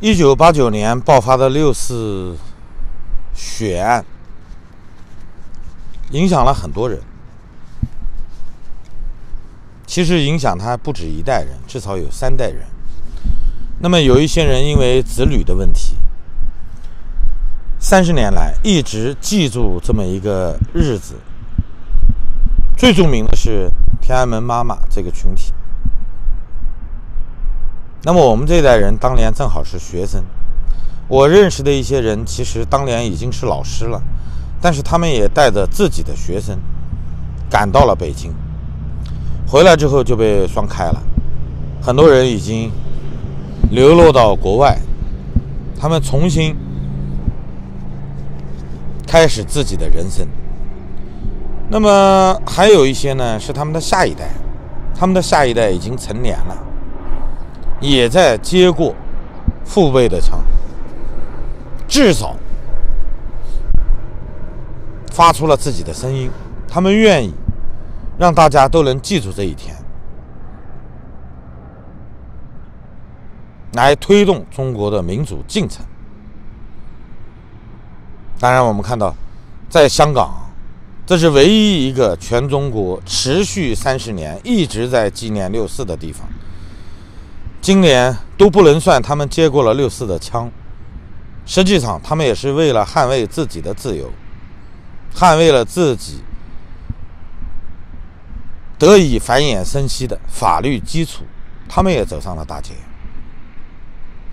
一九八九年爆发的六四血案，影响了很多人。其实影响他不止一代人，至少有三代人。那么有一些人因为子女的问题，三十年来一直记住这么一个日子。最著名的是天安门妈妈这个群体。那么我们这代人当年正好是学生，我认识的一些人其实当年已经是老师了，但是他们也带着自己的学生赶到了北京，回来之后就被双开了，很多人已经流落到国外，他们重新开始自己的人生。那么还有一些呢是他们的下一代，他们的下一代已经成年了。也在接过父辈的枪，至少发出了自己的声音。他们愿意让大家都能记住这一天，来推动中国的民主进程。当然，我们看到，在香港，这是唯一一个全中国持续三十年一直在纪念六四的地方。今年都不能算他们接过了六四的枪，实际上他们也是为了捍卫自己的自由，捍卫了自己得以繁衍生息的法律基础，他们也走上了大街。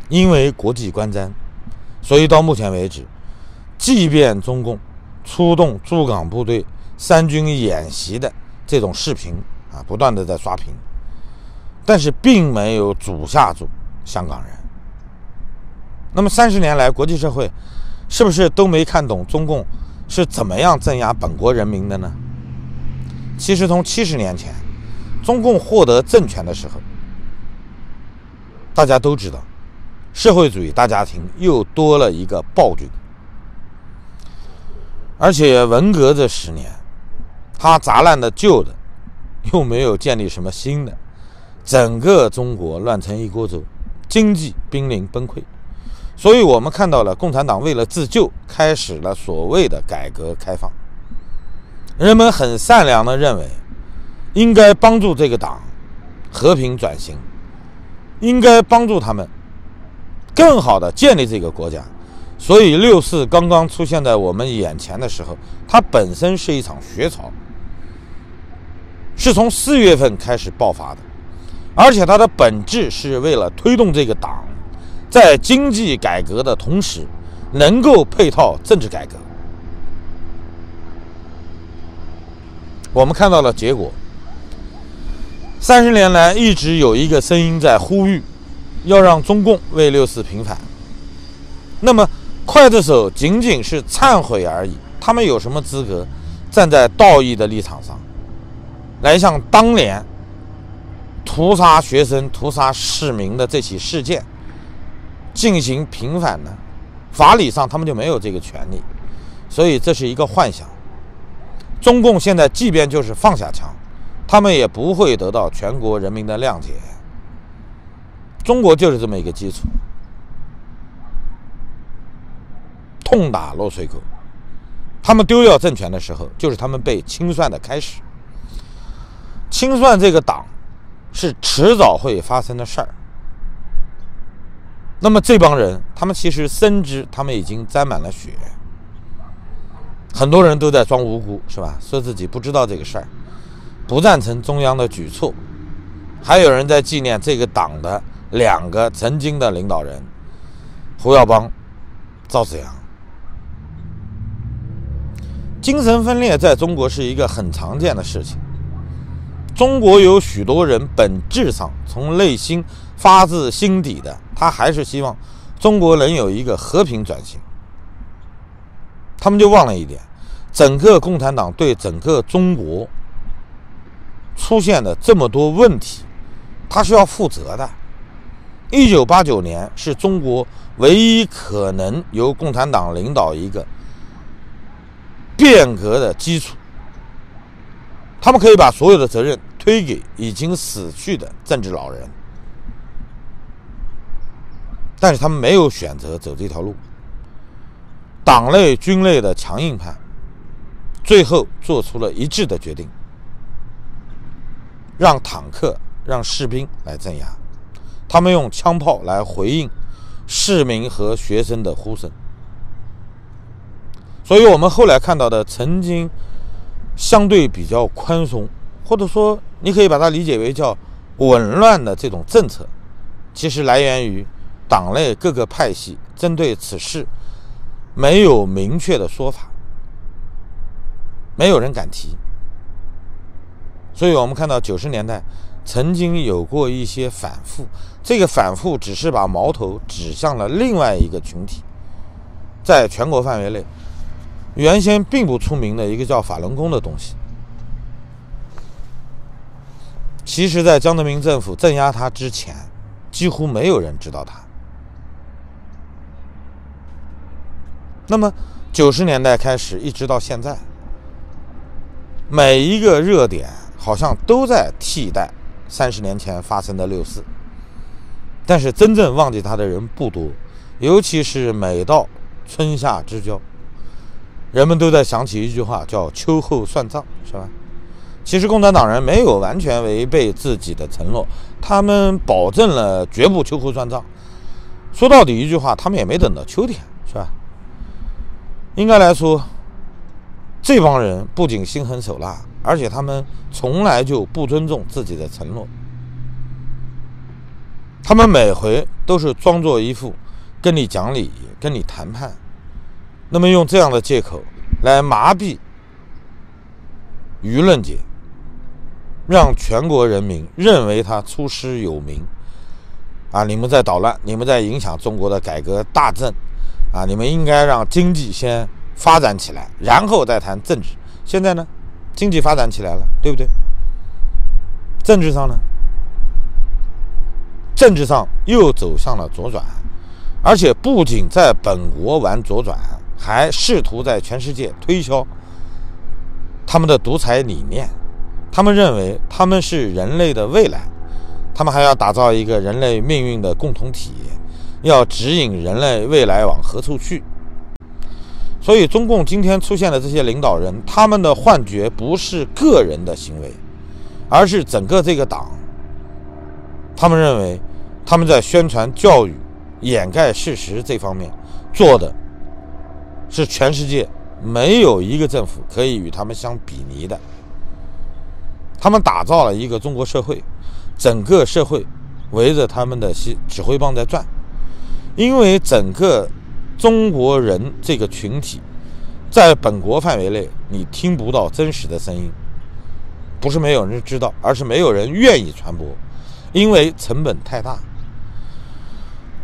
因为国际观瞻，所以到目前为止，即便中共出动驻港部队、三军演习的这种视频啊，不断的在刷屏。但是并没有阻吓住香港人。那么三十年来，国际社会是不是都没看懂中共是怎么样镇压本国人民的呢？其实从七十年前中共获得政权的时候，大家都知道，社会主义大家庭又多了一个暴君，而且文革这十年，他砸烂的旧的，又没有建立什么新的。整个中国乱成一锅粥，经济濒临崩溃，所以我们看到了共产党为了自救，开始了所谓的改革开放。人们很善良的认为，应该帮助这个党和平转型，应该帮助他们更好的建立这个国家。所以六四刚刚出现在我们眼前的时候，它本身是一场学潮，是从四月份开始爆发的。而且它的本质是为了推动这个党在经济改革的同时，能够配套政治改革。我们看到了结果。三十年来，一直有一个声音在呼吁，要让中共为六四平反。那么，刽子手仅仅是忏悔而已，他们有什么资格站在道义的立场上，来向当年？屠杀学生、屠杀市民的这起事件进行平反呢？法理上他们就没有这个权利，所以这是一个幻想。中共现在即便就是放下枪，他们也不会得到全国人民的谅解。中国就是这么一个基础，痛打落水狗。他们丢掉政权的时候，就是他们被清算的开始。清算这个党。是迟早会发生的事儿。那么这帮人，他们其实深知他们已经沾满了血，很多人都在装无辜，是吧？说自己不知道这个事儿，不赞成中央的举措，还有人在纪念这个党的两个曾经的领导人胡耀邦、赵紫阳。精神分裂在中国是一个很常见的事情。中国有许多人本质上从内心发自心底的，他还是希望中国能有一个和平转型。他们就忘了一点，整个共产党对整个中国出现的这么多问题，他是要负责的。一九八九年是中国唯一可能由共产党领导一个变革的基础。他们可以把所有的责任推给已经死去的政治老人。但是他们没有选择走这条路。党内、军内的强硬派，最后做出了一致的决定，让坦克、让士兵来镇压，他们用枪炮来回应市民和学生的呼声。所以，我们后来看到的曾经相对比较宽松，或者说你可以把它理解为叫紊乱的这种政策，其实来源于党内各个派系针对此事没有明确的说法，没有人敢提。所以我们看到九十年代曾经有过一些反复，这个反复只是把矛头指向了另外一个群体，在全国范围内。原先并不出名的一个叫法轮功的东西，其实，在江泽民政府镇压他之前，几乎没有人知道他。那么，九十年代开始一直到现在，每一个热点好像都在替代三十年前发生的六四，但是真正忘记他的人不多，尤其是每到春夏之交。人们都在想起一句话，叫“秋后算账”，是吧？其实共产党人没有完全违背自己的承诺，他们保证了绝不秋后算账。说到底一句话，他们也没等到秋天，是吧？应该来说，这帮人不仅心狠手辣，而且他们从来就不尊重自己的承诺。他们每回都是装作一副跟你讲理、跟你谈判。那么用这样的借口来麻痹舆论界，让全国人民认为他出师有名，啊，你们在捣乱，你们在影响中国的改革大政，啊，你们应该让经济先发展起来，然后再谈政治。现在呢，经济发展起来了，对不对？政治上呢，政治上又走向了左转，而且不仅在本国玩左转。还试图在全世界推销他们的独裁理念，他们认为他们是人类的未来，他们还要打造一个人类命运的共同体，要指引人类未来往何处去。所以，中共今天出现的这些领导人，他们的幻觉不是个人的行为，而是整个这个党。他们认为他们在宣传教育、掩盖事实这方面做的。是全世界没有一个政府可以与他们相比拟的。他们打造了一个中国社会，整个社会围着他们的指指挥棒在转。因为整个中国人这个群体，在本国范围内，你听不到真实的声音，不是没有人知道，而是没有人愿意传播，因为成本太大。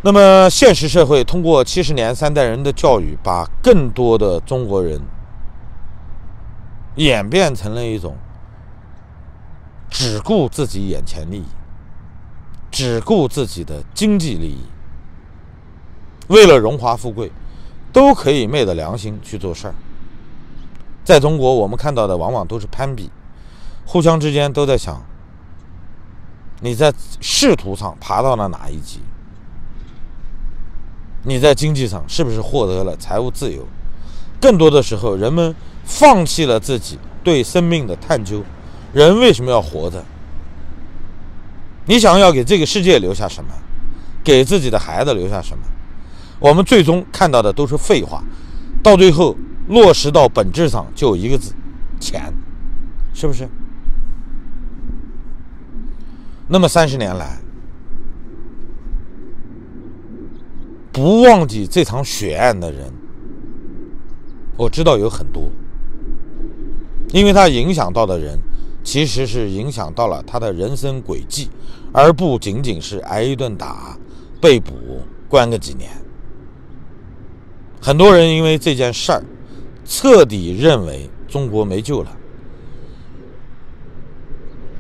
那么，现实社会通过七十年三代人的教育，把更多的中国人演变成了一种只顾自己眼前利益、只顾自己的经济利益，为了荣华富贵，都可以昧着良心去做事儿。在中国，我们看到的往往都是攀比，互相之间都在想你在仕途上爬到了哪一级。你在经济上是不是获得了财务自由？更多的时候，人们放弃了自己对生命的探究。人为什么要活着？你想要给这个世界留下什么？给自己的孩子留下什么？我们最终看到的都是废话，到最后落实到本质上就一个字：钱，是不是？那么三十年来。不忘记这场血案的人，我知道有很多，因为他影响到的人，其实是影响到了他的人生轨迹，而不仅仅是挨一顿打、被捕、关个几年。很多人因为这件事儿，彻底认为中国没救了，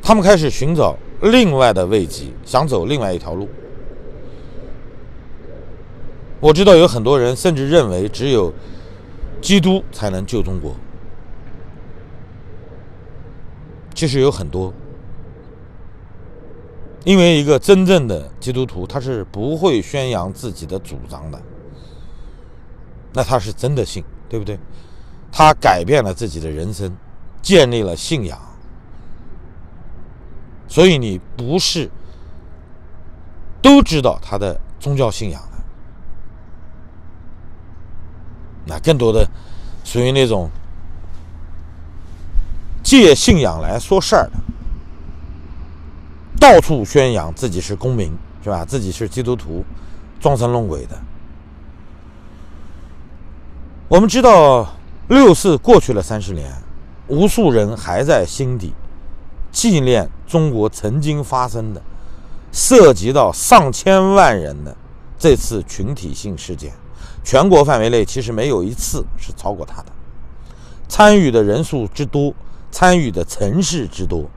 他们开始寻找另外的慰藉，想走另外一条路。我知道有很多人甚至认为只有基督才能救中国。其实有很多因为一个真正的基督徒，他是不会宣扬自己的主张的。那他是真的信，对不对？他改变了自己的人生，建立了信仰。所以你不是都知道他的宗教信仰的，那更多的属于那种借信仰来说事儿的。到处宣扬自己是公民，是吧？自己是基督徒，装神弄鬼的。我们知道六四过去了三十年，无数人还在心底纪念中国曾经发生的涉及到上千万人的这次群体性事件。全国范围内其实没有一次是超过他的，参与的人数之多，参与的城市之多。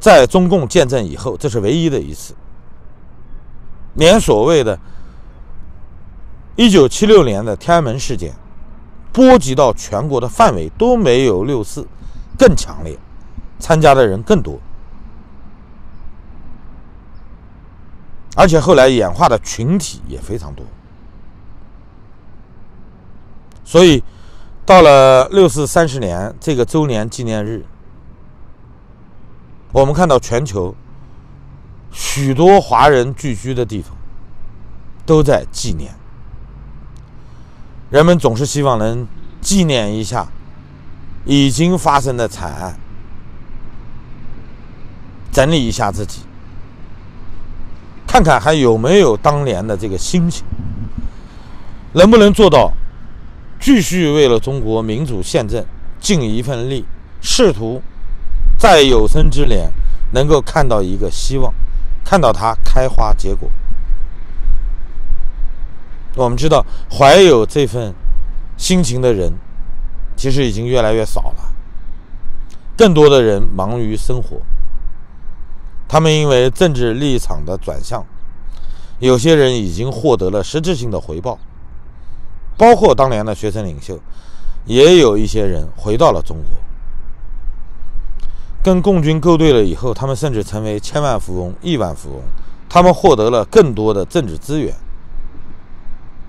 在中共建政以后，这是唯一的一次，连所谓的1976年的天安门事件波及到全国的范围都没有六四更强烈，参加的人更多，而且后来演化的群体也非常多，所以到了六四三十年这个周年纪念日。我们看到全球许多华人聚居的地方都在纪念，人们总是希望能纪念一下已经发生的惨案，整理一下自己，看看还有没有当年的这个心情，能不能做到继续为了中国民主宪政尽一份力，试图。在有生之年，能够看到一个希望，看到它开花结果。我们知道，怀有这份心情的人，其实已经越来越少了。更多的人忙于生活，他们因为政治立场的转向，有些人已经获得了实质性的回报，包括当年的学生领袖，也有一些人回到了中国。跟共军勾兑了以后，他们甚至成为千万富翁、亿万富翁，他们获得了更多的政治资源。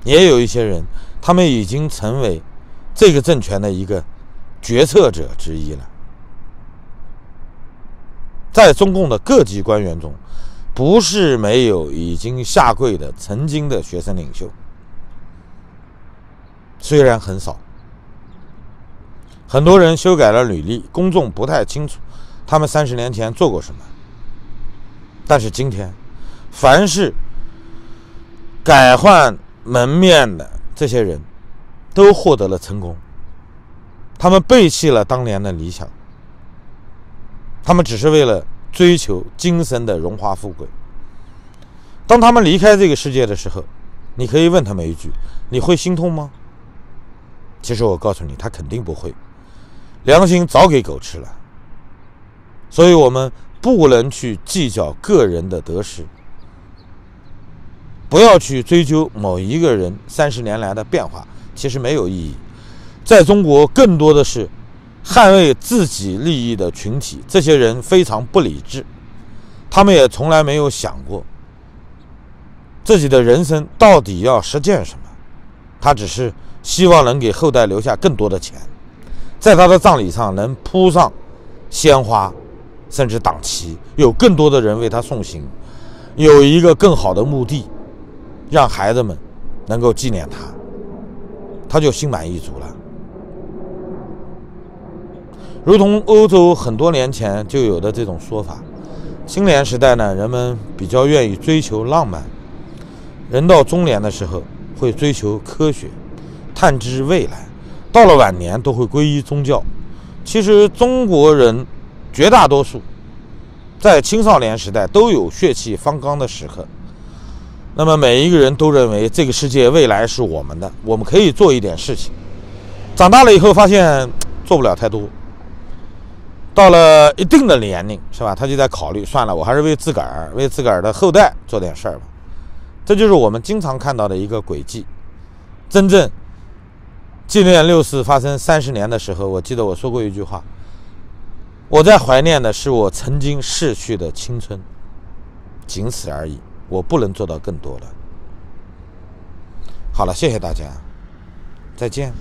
也有一些人，他们已经成为这个政权的一个决策者之一了。在中共的各级官员中，不是没有已经下跪的曾经的学生领袖，虽然很少，很多人修改了履历，公众不太清楚。他们三十年前做过什么？但是今天，凡是改换门面的这些人，都获得了成功。他们背弃了当年的理想，他们只是为了追求今生的荣华富贵。当他们离开这个世界的时候，你可以问他们一句：“你会心痛吗？”其实我告诉你，他肯定不会，良心早给狗吃了。所以，我们不能去计较个人的得失，不要去追究某一个人三十年来的变化，其实没有意义。在中国，更多的是捍卫自己利益的群体，这些人非常不理智，他们也从来没有想过自己的人生到底要实践什么，他只是希望能给后代留下更多的钱，在他的葬礼上能铺上鲜花。甚至党旗，有更多的人为他送行，有一个更好的墓地，让孩子们能够纪念他，他就心满意足了。如同欧洲很多年前就有的这种说法，青年时代呢，人们比较愿意追求浪漫；人到中年的时候会追求科学，探知未来；到了晚年都会皈依宗教。其实中国人。绝大多数在青少年时代都有血气方刚的时刻，那么每一个人都认为这个世界未来是我们的，我们可以做一点事情。长大了以后发现做不了太多，到了一定的年龄，是吧？他就在考虑，算了，我还是为自个儿、为自个儿的后代做点事儿吧。这就是我们经常看到的一个轨迹。真正纪念六四发生三十年的时候，我记得我说过一句话。我在怀念的是我曾经逝去的青春。仅此而已，我不能做到更多了。好了，谢谢大家，再见。